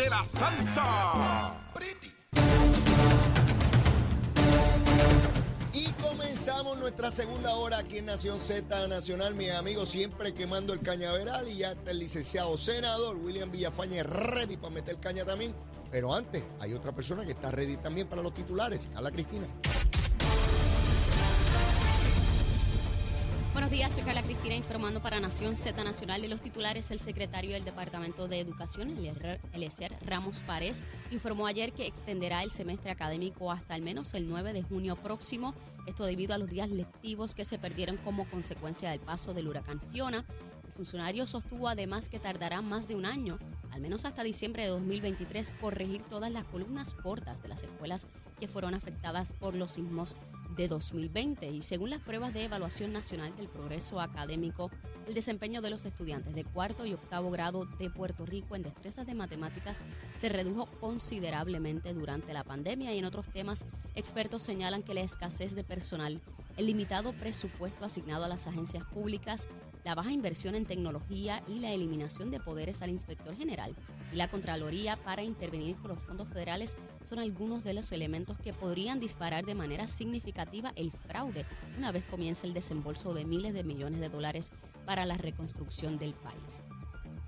de la salsa. Y comenzamos nuestra segunda hora aquí en Nación Z Nacional. Mis amigos siempre quemando el cañaveral y ya está el licenciado senador William Villafañe ready para meter caña también. Pero antes, hay otra persona que está ready también para los titulares. Carla Cristina. Buenos días, soy Carla Cristina informando para Nación Z Nacional de los titulares. El secretario del Departamento de Educación, Eliezer Ramos Párez, informó ayer que extenderá el semestre académico hasta al menos el 9 de junio próximo. Esto debido a los días lectivos que se perdieron como consecuencia del paso del huracán Fiona. El funcionario sostuvo además que tardará más de un año, al menos hasta diciembre de 2023, corregir todas las columnas cortas de las escuelas que fueron afectadas por los sismos de 2020 y según las pruebas de evaluación nacional del progreso académico, el desempeño de los estudiantes de cuarto y octavo grado de Puerto Rico en destrezas de matemáticas se redujo considerablemente durante la pandemia. Y en otros temas expertos señalan que la escasez de personal, el limitado presupuesto asignado a las agencias públicas, la baja inversión en tecnología y la eliminación de poderes al inspector general y la Contraloría para intervenir con los fondos federales son algunos de los elementos que podrían disparar de manera significativa el fraude una vez comience el desembolso de miles de millones de dólares para la reconstrucción del país.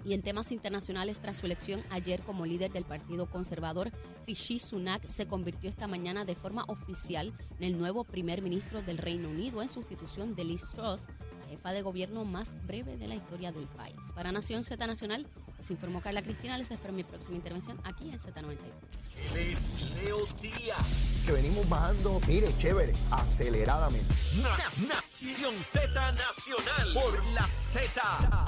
Y en temas internacionales, tras su elección ayer como líder del Partido Conservador, Rishi Sunak se convirtió esta mañana de forma oficial en el nuevo primer ministro del Reino Unido en sustitución de Liz Truss, jefa de gobierno más breve de la historia del país. Para Nación Z Nacional, se informó Carla Cristina. Les espero mi próxima intervención aquí en Z93. es Leo Díaz. Que venimos bajando, mire, chévere, aceleradamente. Nación Z Nacional por la Z.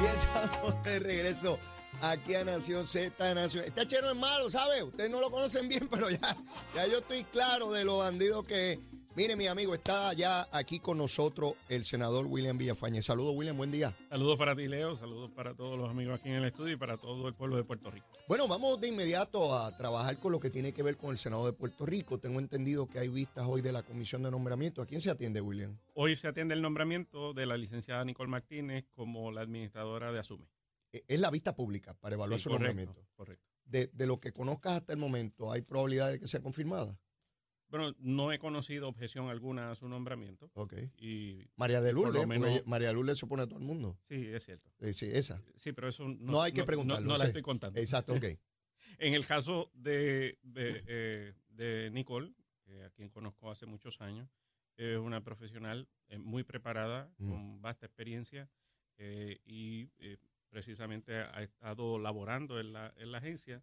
Y estamos de regreso aquí a Nación Z Nacional. Este chero es malo, ¿sabe? Ustedes no lo conocen bien, pero ya, ya yo estoy claro de lo bandido que Mire, mi amigo, está ya aquí con nosotros el senador William Villafañe. Saludos, William, buen día. Saludos para ti, Leo. Saludos para todos los amigos aquí en el estudio y para todo el pueblo de Puerto Rico. Bueno, vamos de inmediato a trabajar con lo que tiene que ver con el Senado de Puerto Rico. Tengo entendido que hay vistas hoy de la Comisión de Nombramiento. ¿A quién se atiende, William? Hoy se atiende el nombramiento de la licenciada Nicole Martínez como la administradora de Asume. E, es la vista pública para evaluar su nombramiento. Correcto. De, de lo que conozcas hasta el momento, ¿hay probabilidad de que sea confirmada? Bueno, no he conocido objeción alguna a su nombramiento. Ok. Y María de Lourdes, María de Lourdes se opone a todo el mundo. Sí, es cierto. Eh, sí, esa. Sí, pero eso no, no hay que preguntarlo. No, la estoy contando. Exacto, ok. en el caso de, de, eh, Nicole, a quien conozco hace muchos años, es una profesional eh, muy preparada, mm. con vasta experiencia y precisamente ha estado laborando en la, en la agencia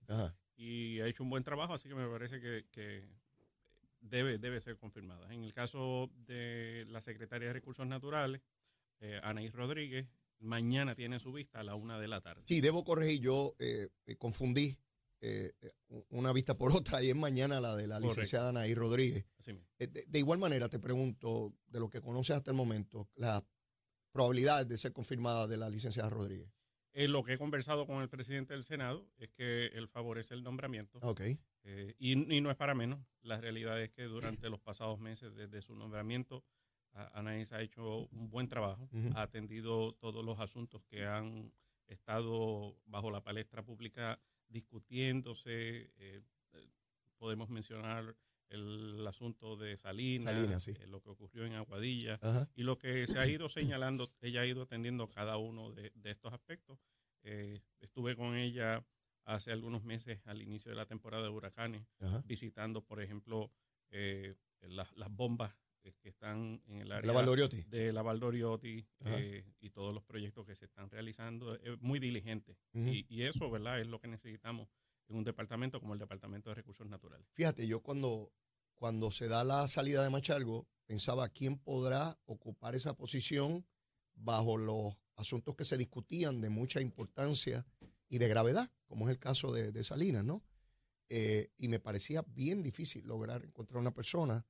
y ha hecho un buen trabajo, así que me parece que debe, debe ser confirmada. En el caso de la secretaria de Recursos Naturales, eh, Anaís Rodríguez, mañana tiene su vista a la una de la tarde. Sí, debo corregir, yo eh, confundí eh, una vista por otra y es mañana la de la licenciada Anaís Rodríguez. De, de, igual manera, te pregunto, de lo que conoces hasta el momento, la probabilidad de ser confirmada de la licenciada Rodríguez. Eh, lo que he conversado con el presidente del Senado es que él favorece el nombramiento. Ok. Eh, y, no es para menos. La realidad es que durante los pasados meses, desde su nombramiento, Anaís ha hecho un buen trabajo, ha atendido todos los asuntos que han estado bajo la palestra pública discutiéndose. Eh, podemos mencionar el asunto de Salinas, eh, lo que ocurrió en Aguadilla y lo que se ha ido señalando, ella ha ido atendiendo cada uno de, estos aspectos. Eh, estuve con ella hace algunos meses al inicio de la temporada de huracanes, visitando, por ejemplo, eh, las bombas que están en el área de la Valdoriotti y todos los proyectos que se están realizando. Es muy diligente y, y, eso, ¿verdad? Es lo que necesitamos en un departamento como el Departamento de Recursos Naturales. Fíjate, yo cuando, cuando se da la salida de Machalgo, pensaba quién podrá ocupar esa posición bajo los asuntos que se discutían de mucha importancia y de gravedad, como es el caso de, Salinas, ¿no? Eh, y me parecía bien difícil lograr encontrar una persona.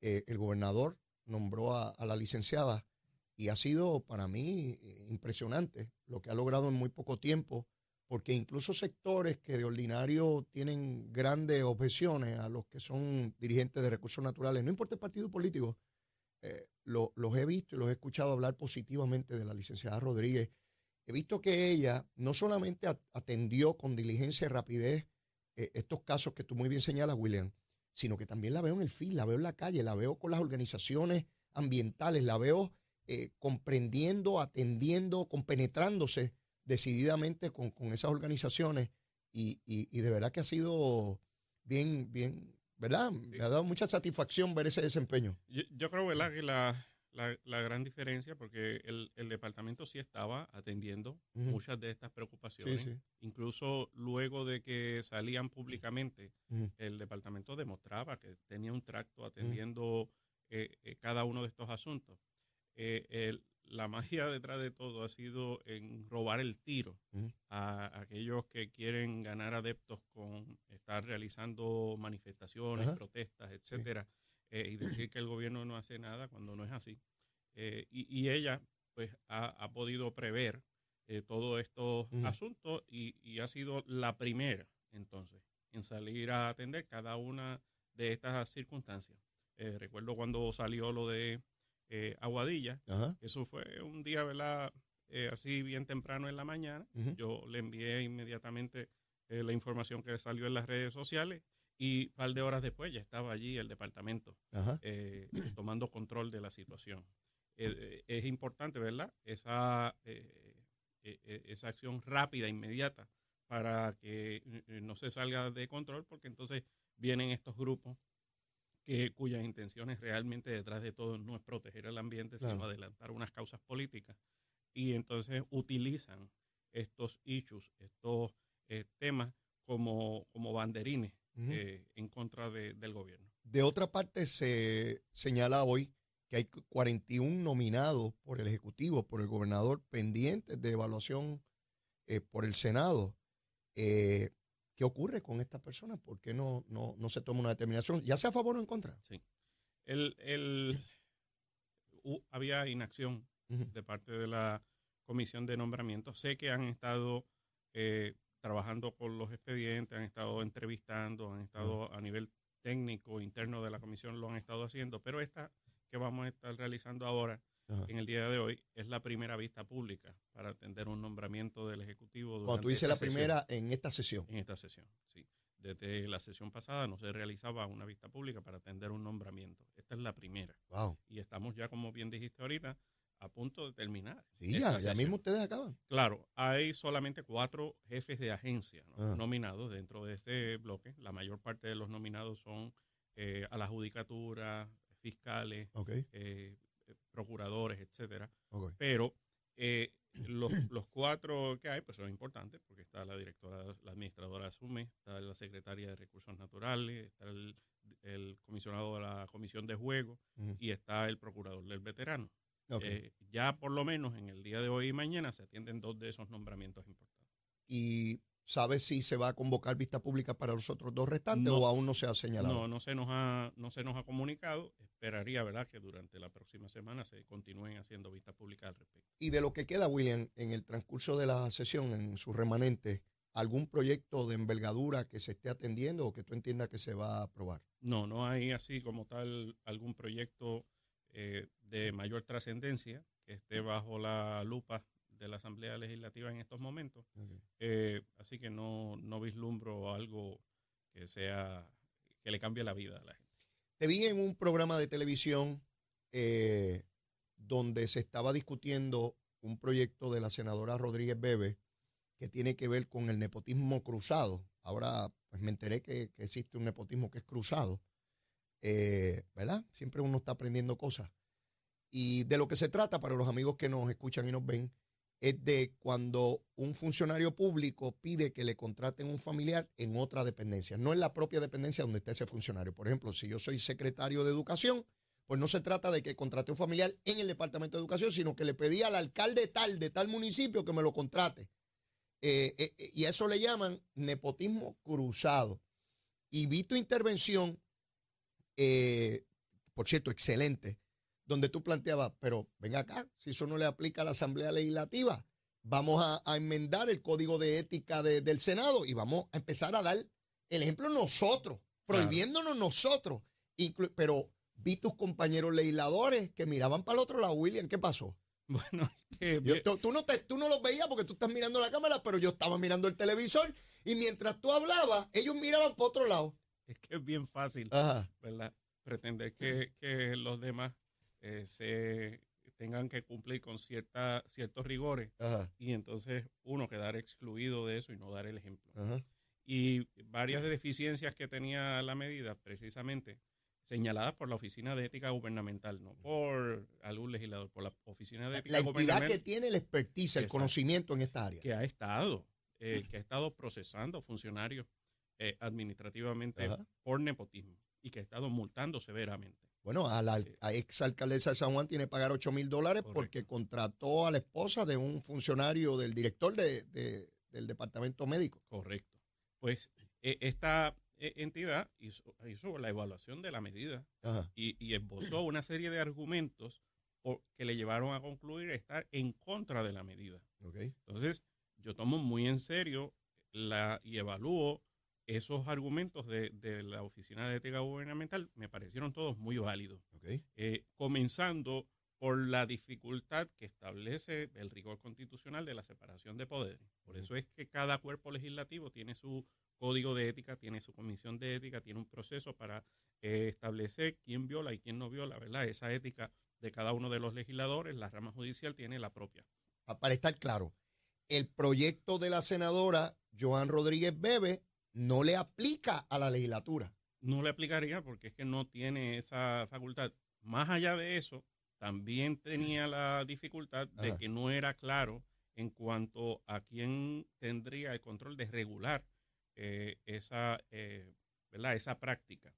Eh, el gobernador nombró a, a, la licenciada y ha sido para mí eh, impresionante lo que ha logrado en muy poco tiempo porque incluso sectores que de ordinario tienen grandes objeciones a los que son dirigentes de recursos naturales, no importa el partido político, eh, los he visto y los he escuchado hablar positivamente de la licenciada Rodríguez. He visto que ella no solamente at- atendió con diligencia y rapidez eh, estos casos que tú muy bien señalas, William, sino que también la veo en el fin, la veo en la calle, la veo con las organizaciones ambientales, la veo eh, comprendiendo, atendiendo, compenetrándose decididamente con, con esas organizaciones y, y- y de verdad que ha sido bien, bien, ¿verdad? Me ha dado mucha satisfacción ver ese desempeño. Yo, yo creo, ¿verdad?, que la, la, la gran diferencia, porque el, el departamento sí estaba atendiendo Ujú. muchas de estas preocupaciones. Sí, sí. Incluso luego de que salían públicamente, Ujú. el departamento demostraba que tenía un tracto atendiendo eh, eh, cada uno de estos asuntos. Eh, el- la magia detrás de todo ha sido en robar el tiro Ujú. a aquellos que quieren ganar adeptos con estar realizando manifestaciones, Ajá. protestas, etcétera, eh, y decir que el gobierno no hace nada cuando no es así. Eh, y, y ella, pues, ha, ha podido prever eh, todos estos Ujú. asuntos y, y ha sido la primera, entonces, en salir a atender cada una de estas circunstancias. Eh, recuerdo cuando salió lo de eh, Aguadilla, Ajá. eso fue un día, ¿verdad? Eh, así bien temprano en la mañana. Yo le envié inmediatamente eh, la información que salió en las redes sociales y un par de horas después ya estaba allí el departamento tomando control de la situación. Es importante, ¿verdad? Esa, esa acción rápida, inmediata, para que no se salga de control, porque entonces vienen estos grupos que, cuyas intenciones realmente detrás de todo no es proteger el ambiente, Claro. sino adelantar unas causas políticas. Y entonces utilizan estos issues, estos eh, temas como, como banderines eh, en contra de- del gobierno. De otra parte, se señala hoy que hay 41 nominados por el Ejecutivo, por el gobernador, pendientes de evaluación eh, por el Senado. Eh, ¿Qué ocurre con estas personas? ¿Por qué no, no, no se toma una determinación, ya sea a favor o en contra? El, el- hu- había inacción de parte de la comisión de nombramiento. Sé que han estado eh, trabajando con los expedientes, han estado entrevistando, han estado a nivel técnico interno de la comisión, lo han estado haciendo, pero esta que vamos a estar realizando ahora, Ajá. en el día de hoy, es la primera vista pública para atender un nombramiento del Ejecutivo. Cuando tú dices la sesión primera en esta sesión. en esta sesión, sí. Desde la sesión pasada no se realizaba una vista pública para atender un nombramiento. Esta es la primera. Wow. Y estamos ya, como bien dijiste ahorita, a punto de terminar. Sí, ya, ya mismo ustedes acaban. Claro, hay solamente cuatro jefes de agencia ¿no? Ajá. nominados dentro de este bloque. La mayor parte de los nominados son eh, a la judicatura, fiscales, Ok, eh, eh, procuradores, etcétera. Pero eh, los, los cuatro que hay pues son importantes porque está la directora, la administradora de SUME, está la secretaria de Recursos Naturales, está el, el comisionado de la Comisión de Juegos Ujú. y está el procurador del veterano. Eh, ya por lo menos en el día de hoy y mañana se atienden dos de esos nombramientos importantes. ¿Y sabes si se va a convocar vista pública para los otros dos restantes No. o aún no se ha señalado? No, no se nos ha, no se nos ha comunicado. Esperaría, ¿verdad?, que durante la próxima semana se continúen haciendo vistas públicas al respecto. Y de lo que queda, William, en el transcurso de la sesión, en su remanente, ¿algún proyecto de envergadura que se esté atendiendo o que tú entiendas que se va a aprobar? No, no hay así como tal algún proyecto eh, de mayor trascendencia que esté bajo la lupa de la Asamblea Legislativa en estos momentos. Eh, así que no, no vislumbro algo que sea que le cambie la vida a la gente. Te vi en un programa de televisión eh, donde se estaba discutiendo un proyecto de la senadora Rodríguez Bebe que tiene que ver con el nepotismo cruzado. Ahora pues me enteré que, que existe un nepotismo que es cruzado, eh, ¿verdad? Siempre uno está aprendiendo cosas. Y de lo que se trata, para los amigos que nos escuchan y nos ven, es de cuando un funcionario público pide que le contraten un familiar en otra dependencia, no en la propia dependencia donde está ese funcionario. Por ejemplo, si yo soy secretario de educación, pues no se trata de que contrate un familiar en el departamento de educación, sino que le pedí al alcalde tal de tal municipio que me lo contrate. Eh, eh, eh, y a eso le llaman nepotismo cruzado. Y vi tu intervención, por cierto, excelente, donde tú planteabas, pero ven acá, si eso no le aplica a la Asamblea Legislativa, vamos a, a enmendar el código de ética de- del Senado y vamos a empezar a dar el ejemplo nosotros, prohibiéndonos nosotros. Pero vi tus compañeros legisladores que miraban para el otro lado, William, ¿qué pasó? Bueno, es que Yo- tú, tú no te, tú no los veías porque tú estás mirando la cámara, pero yo estaba mirando el televisor y mientras tú hablabas, ellos miraban para otro lado. es que es bien fácil, Ajá. ¿verdad? Pretender que, que los demás eh, se tengan que cumplir con cierta, ciertos rigores Ajá. y entonces uno quedar excluido de eso y no dar el ejemplo. Ajá. Y varias deficiencias que tenía la medida, precisamente, señaladas por la Oficina de Ética Gubernamental, no por algún legislador, por la Oficina de Ética La entidad Gubernamental que tiene el expertise, el conocimiento en esta área. que ha estado, eh, que ha estado procesando funcionarios eh, administrativamente Ajá. por nepotismo y que ha estado multando severamente. Bueno, a la a ex alcaldesa de San Juan tiene que pagar 8 mil dólares Correcto. porque contrató a la esposa de un funcionario del director de- de- del departamento médico. Correcto. Pues eh, esta eh, entidad hizo, hizo la evaluación de la medida y, y esbozó una serie de argumentos que le llevaron a concluir estar en contra de la medida. ok. Entonces, yo tomo muy en serio la, y evalúo esos argumentos de, de la Oficina de Ética Gubernamental, me parecieron todos muy válidos. ok. Eh, comenzando por la dificultad que establece el rigor constitucional de la separación de poderes. Por eso es que cada cuerpo legislativo tiene su código de ética, tiene su comisión de ética, tiene un proceso para eh, establecer quién viola y quién no viola, ¿verdad? Esa ética de cada uno de los legisladores, la rama judicial tiene la propia. Pa- Para estar claro, el proyecto de la senadora Joan Rodríguez Bebe no le aplica a la legislatura. no le aplicaría porque es que no tiene esa facultad. Más allá de eso, también tenía la dificultad de Ajá. que no era claro en cuanto a quién tendría el control de regular eh, esa, eh, ¿verdad? esa práctica.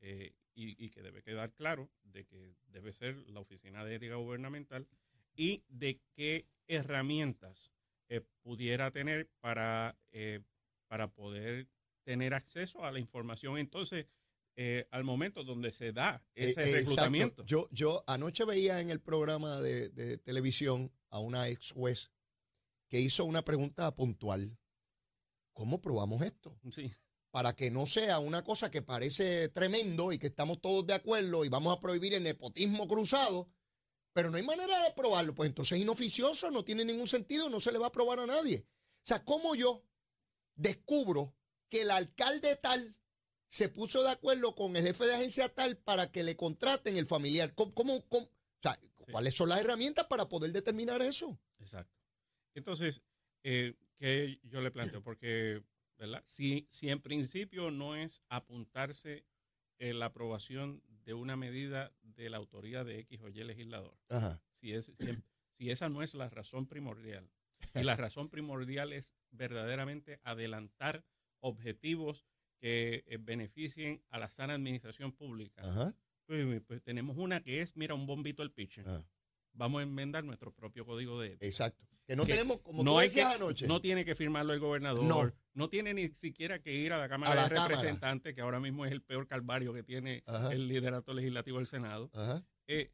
Eh, y, y que debe quedar claro de que debe ser la Oficina de Ética Gubernamental y de qué herramientas pudiera tener para, eh, para poder tener acceso a la información entonces eh, al momento donde se da ese Eh, exacto. reclutamiento. Yo, yo anoche veía en el programa de, de televisión a una ex juez que hizo una pregunta puntual. ¿Cómo probamos esto? Sí, Para que no sea una cosa que parece tremendo y que estamos todos de acuerdo y vamos a prohibir el nepotismo cruzado, pero no hay manera de probarlo. Pues entonces es inoficioso, no tiene ningún sentido, no se le va a probar a nadie. O sea, ¿cómo yo descubro que el alcalde tal se puso de acuerdo con el jefe de agencia tal para que le contraten el familiar? ¿Cómo, cómo- cómo? O sea, ¿cuáles son las herramientas para poder determinar eso? exacto. Entonces, eh, ¿qué yo le planteo? Porque, ¿verdad? Si, si en principio no es apuntarse eh, la aprobación de una medida de la autoría de X o Y legislador, Ajá. si, es, si, si esa no es la razón primordial, y la razón primordial es verdaderamente adelantar objetivos que eh, beneficien a la sana administración pública, Ajá. pues, pues tenemos una que es, mira, un bombito al pitcher. ajá. Vamos a enmendar nuestro propio código de ética. Exacto. Que no Que tenemos, como no tú decías que- anoche. No tiene que firmarlo el gobernador. No. No. tiene ni siquiera que ir a la Cámara A la de Cámara. Representantes, que ahora mismo es el peor calvario que tiene Ajá. el liderato legislativo del Senado. Ajá. Eh,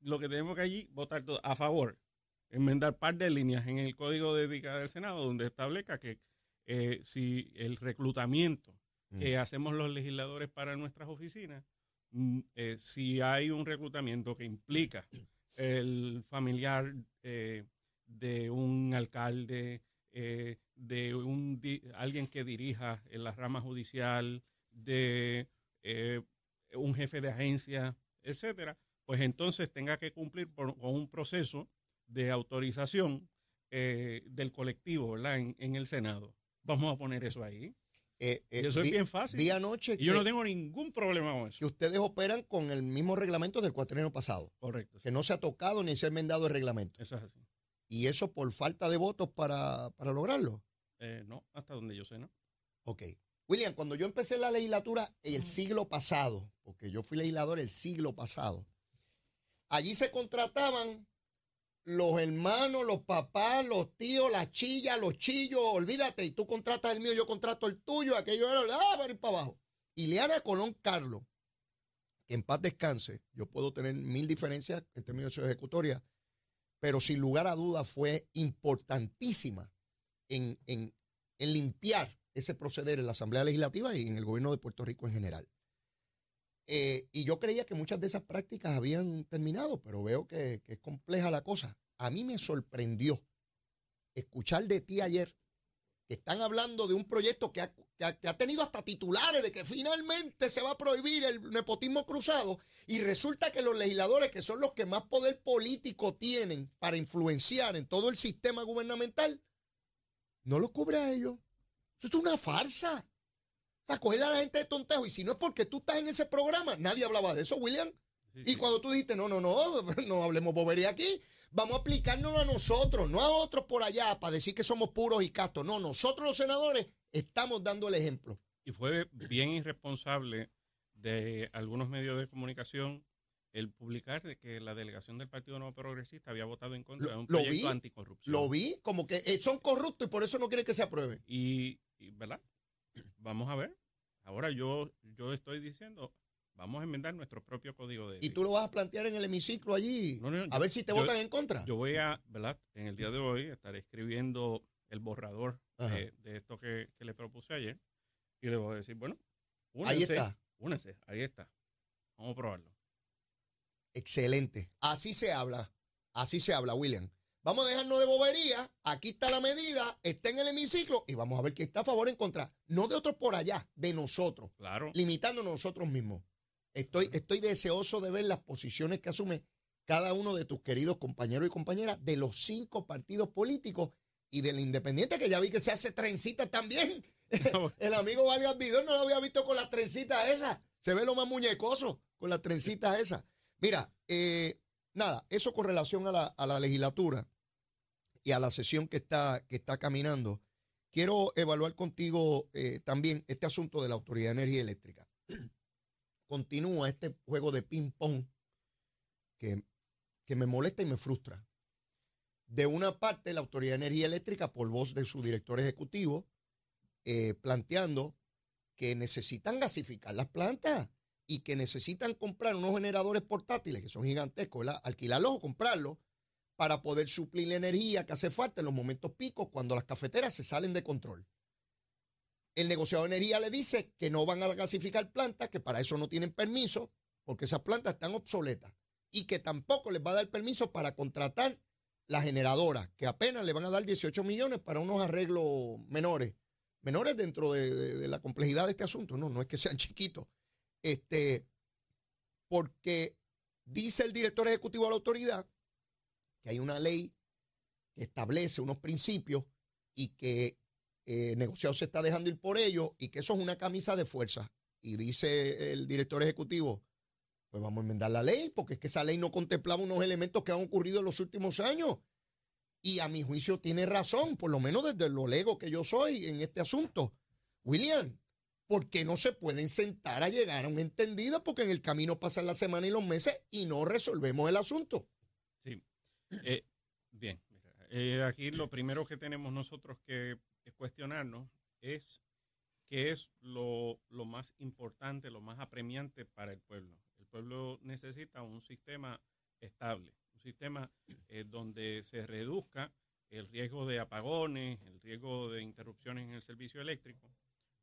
lo que tenemos que allí votar todo a favor, enmendar par de líneas en el Código de Ética del Senado donde establezca que eh, si el reclutamiento que hacemos los legisladores para nuestras oficinas, mm, eh, si hay un reclutamiento que implica el familiar eh, de un alcalde, de un di- alguien que dirija en la rama judicial, de un jefe de agencia, etcétera, pues entonces tenga que cumplir por- con un proceso de autorización eh, del colectivo, ¿verdad? En, en el Senado. Vamos a poner eso ahí. Eh, eh, Y eso es bien fácil. Vi anoche Y yo no tengo ningún problema con eso. que ustedes operan con el mismo reglamento del cuatrienio pasado, Correcto. que no se ha tocado ni se ha enmendado el reglamento. Eso es así. Y eso por falta de votos para, para lograrlo. Eh, no, hasta donde yo sé, ¿no? Ok. William, cuando yo empecé la legislatura el siglo pasado, porque yo fui legislador el siglo pasado, allí se contrataban los hermanos, los papás, los tíos, las chillas, los chillos, olvídate, y tú contratas el mío, yo contrato el tuyo, aquello era, ah, para ir para abajo. Ileana Colón Carlos, que en paz descanse, yo puedo tener mil diferencias en términos de ejecutoria, pero sin lugar a dudas fue importantísima en, en- en limpiar ese proceder en la Asamblea Legislativa y en el gobierno de Puerto Rico en general. Eh, y yo creía que muchas de esas prácticas habían terminado, pero veo que, es compleja la cosa. A mí me sorprendió escuchar de ti ayer que están hablando de un proyecto que ha, que ha- que ha tenido hasta titulares de que finalmente se va a prohibir el nepotismo cruzado y resulta que los legisladores, que son los que más poder político tienen para influenciar en todo el sistema gubernamental, no lo cubre a ellos. Eso es una farsa. Sea, cogerle a la gente de tontejo. Y si no es porque tú estás en ese programa, nadie hablaba de eso, William. Sí, Y sí. cuando tú dijiste, no, no, no, no hablemos bobería aquí, vamos a aplicárnoslo a nosotros, no a otros por allá para decir que somos puros y castos. No, nosotros los senadores estamos dando el ejemplo. Y fue bien irresponsable de algunos medios de comunicación el publicar de que la delegación del Partido Nuevo Progresista había votado en contra Lo- de un proyecto vi, anticorrupción. Lo vi como que eh, son corruptos y por eso no quieren que se apruebe. Y, y, ¿verdad? Vamos a ver. Ahora yo, yo estoy diciendo, vamos a enmendar nuestro propio código de Y tú lo vas a plantear en el hemiciclo allí, No, no, a yo- ver si te yo- votan en contra. Yo voy a, ¿verdad? En el día de hoy estaré escribiendo el borrador de, de esto que, que le propuse ayer. Y le voy a decir, bueno, Ahí únense, está. únense, ahí está. Vamos a probarlo. Excelente. Así se habla. Así se habla, William. Vamos a dejarnos de bobería. Aquí está la medida, está en el hemiciclo y vamos a ver quién está a favor o en contra. No de otros por allá, de nosotros. Claro. limitándonos nosotros mismos. Estoy, estoy deseoso de ver las posiciones que asume cada uno de tus queridos compañeros y compañeras de los cinco partidos políticos y del independiente, que ya vi que se hace trencita también. El amigo Vargas Vidal no lo había visto con las trencitas esas. Se ve lo más muñecoso con las trencitas esas. Mira, eh, nada, eso con relación a la, a la legislatura y a la sesión que está, que está caminando. Quiero evaluar contigo eh, también este asunto de la Autoridad de Energía Eléctrica. Continúa este juego de ping-pong que, que me molesta y me frustra. De una parte, la Autoridad de Energía Eléctrica, por voz de su director ejecutivo, eh, planteando que necesitan gasificar las plantas y que necesitan comprar unos generadores portátiles que son gigantescos, ¿verdad? alquilarlos o comprarlos para poder suplir la energía que hace falta en los momentos picos cuando las cafeteras se salen de control. El negociador de energía le dice que no van a gasificar plantas, que para eso no tienen permiso, porque esas plantas están obsoletas, y que tampoco les va a dar permiso para contratar la generadora, que apenas le van a dar 18 millones para unos arreglos menores, menores dentro de, de- de la complejidad de este asunto, no, no es que sean chiquitos. Este, porque dice el director ejecutivo de la autoridad hay una ley que establece unos principios y que eh, el negociado se está dejando ir por ello y que eso es una camisa de fuerza. Y dice el director ejecutivo, pues vamos a enmendar la ley, porque es que esa ley no contemplaba unos elementos que han ocurrido en los últimos años. Y a mi juicio tiene razón, por lo menos desde lo lego que yo soy en este asunto. William, ¿por qué no se pueden sentar a llegar a un entendido? Porque en el camino pasan las semanas y los meses y no resolvemos el asunto. Eh, bien. eh, aquí lo primero que tenemos nosotros que cuestionarnos es qué es lo, lo más importante, lo más apremiante para el pueblo. El pueblo necesita un sistema estable, un sistema eh, donde se reduzca el riesgo de apagones, el riesgo de interrupciones en el servicio eléctrico.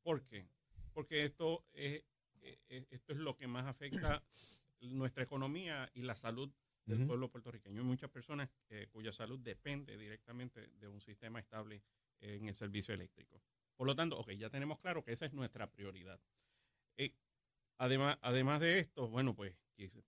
¿Por qué? Porque esto es, eh, eh, esto es lo que más afecta nuestra economía y la salud del pueblo puertorriqueño. Hay muchas personas eh, cuya salud depende directamente de un sistema estable en el servicio eléctrico. Por lo tanto, ok, ya tenemos claro que esa es nuestra prioridad. Eh, además, además de esto, bueno, pues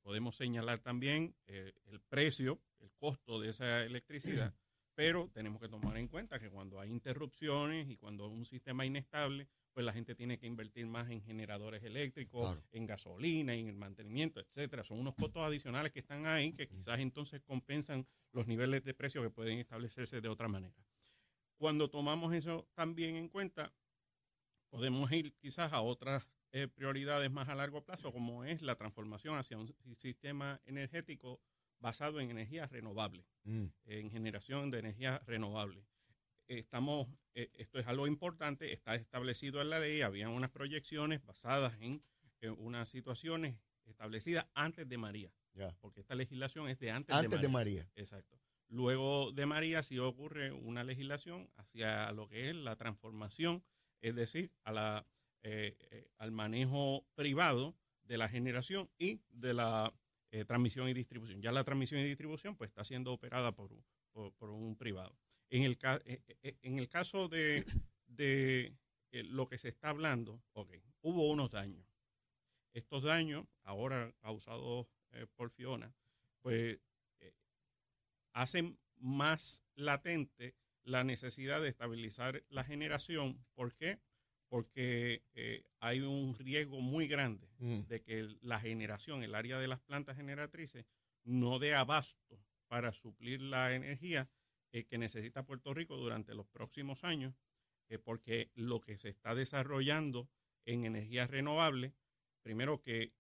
podemos señalar también eh, el precio, el costo de esa electricidad, pero tenemos que tomar en cuenta que cuando hay interrupciones y cuando un sistema inestable, pues la gente tiene que invertir más en generadores eléctricos, Claro. en gasolina, en el mantenimiento, etcétera. Son unos costos adicionales que están ahí que quizás entonces compensan los niveles de precio que pueden establecerse de otra manera. Cuando tomamos eso también en cuenta, podemos ir quizás a otras eh, prioridades más a largo plazo, como es la transformación hacia un si- sistema energético basado en energías renovables, en generación de energía renovable. Estamos, eh, esto es algo importante, está establecido en la ley, habían unas proyecciones basadas en eh, unas situaciones establecidas antes de María, Ya. porque esta legislación es de antes, Antes de de María. María. Exacto. Luego de María sí ocurre una legislación hacia lo que es la transformación, es decir, a la, eh, eh, al manejo privado de la generación y de la eh, transmisión y distribución. Ya la transmisión y distribución pues está siendo operada por, un privado. En el, eh, eh, en el caso de, de lo que se está hablando, ok, hubo unos daños. Estos daños, ahora causados por Fiona, pues hacen más latente la necesidad de estabilizar la generación. ¿Por qué? Porque eh, hay un riesgo muy grande mm. de que la generación, el área de las plantas generatrices, no dé abasto para suplir la energía eh, que necesita Puerto Rico durante los próximos años, eh, porque lo que se está desarrollando en energías renovables, primero que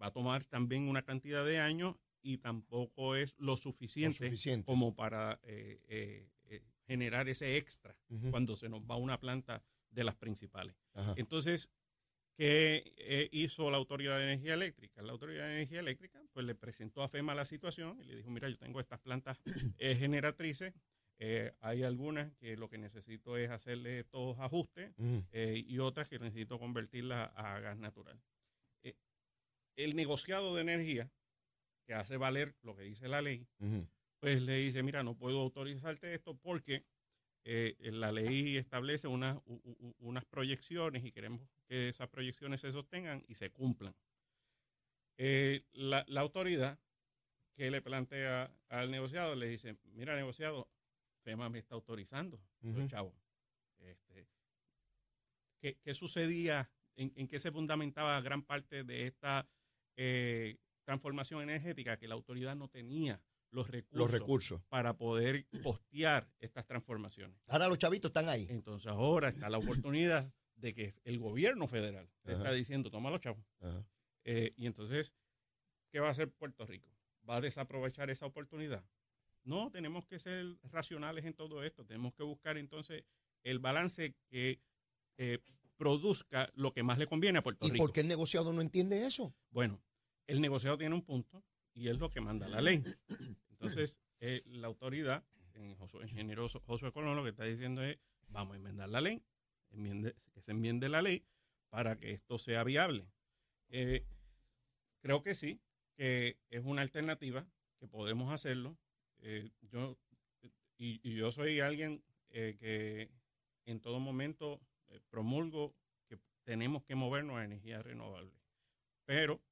va a tomar también una cantidad de años y tampoco es lo suficiente, como para generar ese extra cuando se nos va una planta de las principales. Entonces, ¿qué eh, hizo la Autoridad de Energía Eléctrica? La Autoridad de Energía Eléctrica pues le presentó a FEMA la situación y le dijo, mira, yo tengo estas plantas eh, generatrices, eh, hay algunas que lo que necesito es hacerle estos ajustes y otras que necesito convertirlas a gas natural. el negociado de energía, que hace valer lo que dice la ley, pues le dice, mira, no puedo autorizarte esto porque eh, la ley establece unas proyecciones y queremos que esas proyecciones se sostengan y se cumplan. Eh, la, autoridad que le plantea al negociado le dice, mira, negociado, FEMA me está autorizando, chavo. Este, ¿qué, sucedía? En, qué se fundamentaba gran parte de esta eh, transformación energética que la autoridad no tenía los recursos, para poder postear estas transformaciones. Ahora los chavitos están ahí. Entonces ahora está la oportunidad de que el gobierno federal está diciendo, toma los chavos. Eh, y entonces, ¿qué va a hacer Puerto Rico? ¿Va a desaprovechar esa oportunidad? No, tenemos que ser racionales en todo esto. Tenemos que buscar entonces el balance que eh, produzca lo que más le conviene a Puerto Rico. ¿Y por qué el negociado no entiende eso? Bueno, el negociado tiene un punto y es lo que manda la ley. Entonces, eh, la autoridad, en Josué, generoso Josué Colón, lo que está diciendo es, vamos a enmendar la ley, que se enmiende la ley para que esto sea viable. Eh, creo que sí, que es una alternativa, que podemos hacerlo. Eh, yo, y, yo soy alguien que en todo momento promulgo que tenemos que movernos a energías renovables. Pero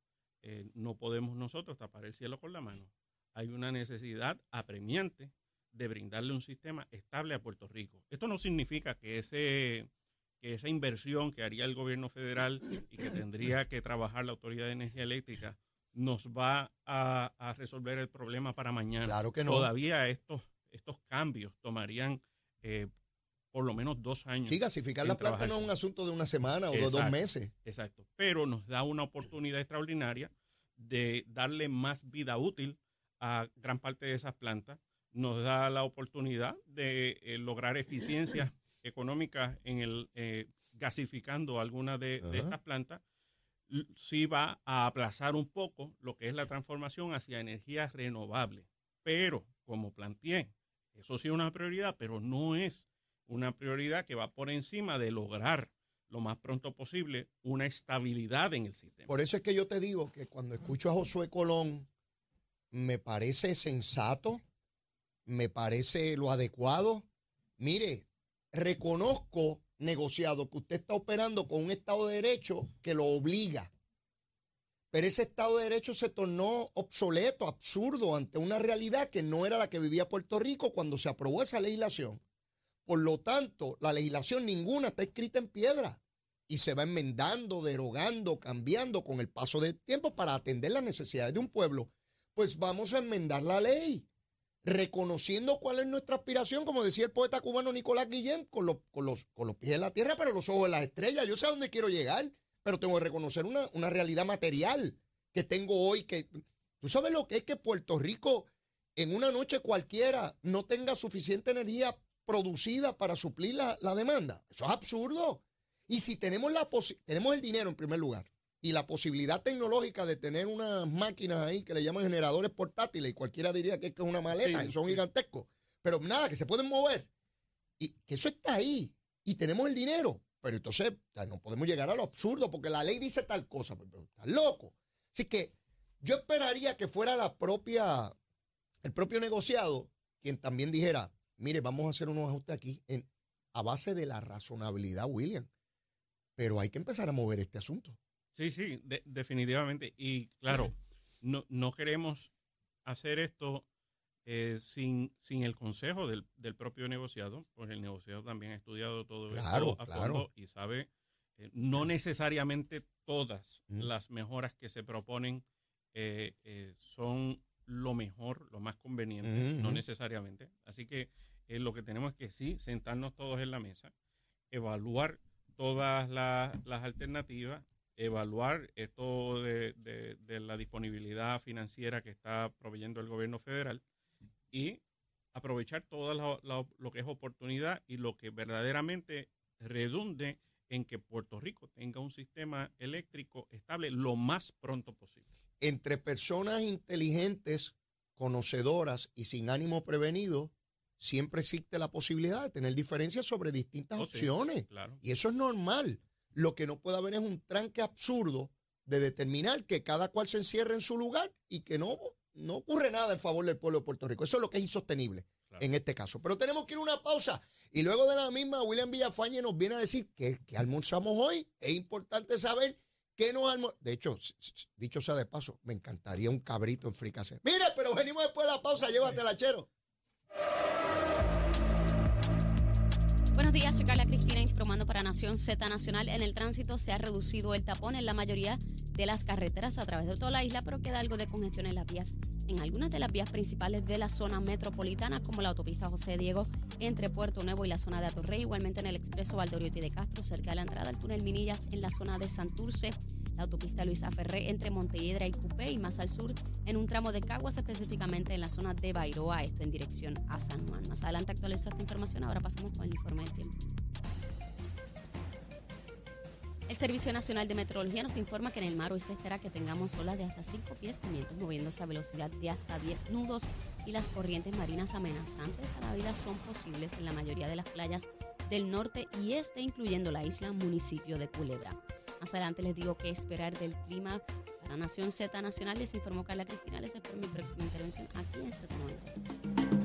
eh, no podemos nosotros tapar el cielo con la mano. Hay una necesidad apremiante de brindarle un sistema estable a Puerto Rico. Esto no significa que, ese, que esa inversión que haría el gobierno federal y que tendría que trabajar la Autoridad de Energía Eléctrica nos va a, resolver el problema para mañana. Claro que no. Todavía estos, estos cambios tomarían eh, por lo menos dos años. Sí, gasificar la planta no es un asunto de una semana o de dos meses. Exacto, pero nos da una oportunidad extraordinaria de darle más vida útil a gran parte de esas plantas. Nos da la oportunidad de eh, lograr eficiencias económicas en el eh, gasificando algunas de, de estas plantas. Sí va a aplazar un poco lo que es la transformación hacia energías renovables. Pero, como planteé, eso sí es una prioridad, pero no es una prioridad que va por encima de lograr lo más pronto posible una estabilidad en el sistema. Por eso es que yo te digo que cuando escucho a Josué Colón, me parece sensato, me parece lo adecuado. Mire, reconozco, negociado, que usted está operando con un Estado de Derecho que lo obliga. Pero ese Estado de Derecho se tornó obsoleto, absurdo, ante una realidad que no era la que vivía Puerto Rico cuando se aprobó esa legislación. Por lo tanto, la legislación ninguna está escrita en piedra y se va enmendando, derogando, cambiando con el paso del tiempo para atender las necesidades de un pueblo. Pues vamos a enmendar la ley, reconociendo cuál es nuestra aspiración, como decía el poeta cubano Nicolás Guillén, con los, con los, con los pies en la tierra, pero los ojos en las estrellas. Yo sé a dónde quiero llegar, pero tengo que reconocer una, una realidad material que tengo hoy. que ¿Tú sabes lo que es que Puerto Rico en una noche cualquiera no tenga suficiente energía producida para suplir la, demanda. Eso es absurdo. Y si tenemos, la tenemos el dinero en primer lugar y la posibilidad tecnológica de tener unas máquinas ahí que le llaman generadores portátiles y cualquiera diría que es una maleta y son gigantescos, pero nada, que se pueden mover y que eso está ahí y tenemos el dinero. pero entonces no podemos llegar a lo absurdo porque la ley dice tal cosa. Pero, pero estás loco. Así que yo esperaría que fuera la propia, el propio negociado quien también dijera, mire, vamos a hacer unos ajustes aquí en, a base de la razonabilidad, William. Pero hay que empezar a mover este asunto. Sí, sí, de- definitivamente. Y claro, no, no queremos hacer esto eh, sin, sin el consejo del, del propio negociado, porque el negociado también ha estudiado todo Claro, esto a claro. fondo y sabe eh, no necesariamente todas Mm. las mejoras que se proponen eh, eh, son lo mejor, lo más conveniente, no necesariamente. Así que eh, lo que tenemos es que sí, sentarnos todos en la mesa, evaluar todas la- las alternativas, evaluar esto de, de- de la disponibilidad financiera que está proveyendo el gobierno federal y aprovechar todo lo, lo- lo que es oportunidad y lo que verdaderamente redunde en que Puerto Rico tenga un sistema eléctrico estable lo más pronto posible. Entre personas inteligentes, conocedoras y sin ánimo prevenido, siempre existe la posibilidad de tener diferencias sobre distintas Oh, sí, opciones. Claro. Y eso es normal. Lo que no puede haber es un tranque absurdo de determinar que cada cual se encierre en su lugar y que no, no ocurre nada en favor del pueblo de Puerto Rico. Eso es lo que es insostenible Claro. en este caso. Pero tenemos que ir a una pausa. Y luego de la misma, William Villafañe nos viene a decir que, que almorzamos hoy. Es importante saber qué nos almorzamos. De hecho, dicho sea de paso, me encantaría un cabrito en fricase. Mira, pero venimos después de la pausa. Llévatela, chero. Buenos días, soy Carla Cristina informando para Nación Z Nacional. En el tránsito se ha reducido el tapón en la mayoría de las carreteras a través de toda la isla, pero queda algo de congestión en las vías, en algunas de las vías principales de la zona metropolitana, como la autopista José Diego entre Puerto Nuevo y la zona de Atorrey, igualmente en el expreso Valdoriotti de Castro, cerca de la entrada al túnel Minillas en la zona de Santurce, la autopista Luisa Ferré entre Montelledra y Cupé y más al sur en un tramo de Caguas, específicamente en la zona de Bairoa, esto en dirección a San Juan. Más adelante actualizo esta información, ahora pasamos con el informe del tiempo. El Servicio Nacional de Meteorología nos informa que en el mar hoy se espera que tengamos olas de hasta 5 pies con vientos moviéndose a velocidad de hasta 10 nudos y las corrientes marinas amenazantes a la vida son posibles en la mayoría de las playas del norte y este, incluyendo la isla municipio de Culebra. Más adelante les digo qué esperar del clima para Nación Z Nacional. Les informó Carla Cristina. Les espero mi próxima intervención aquí en Z90.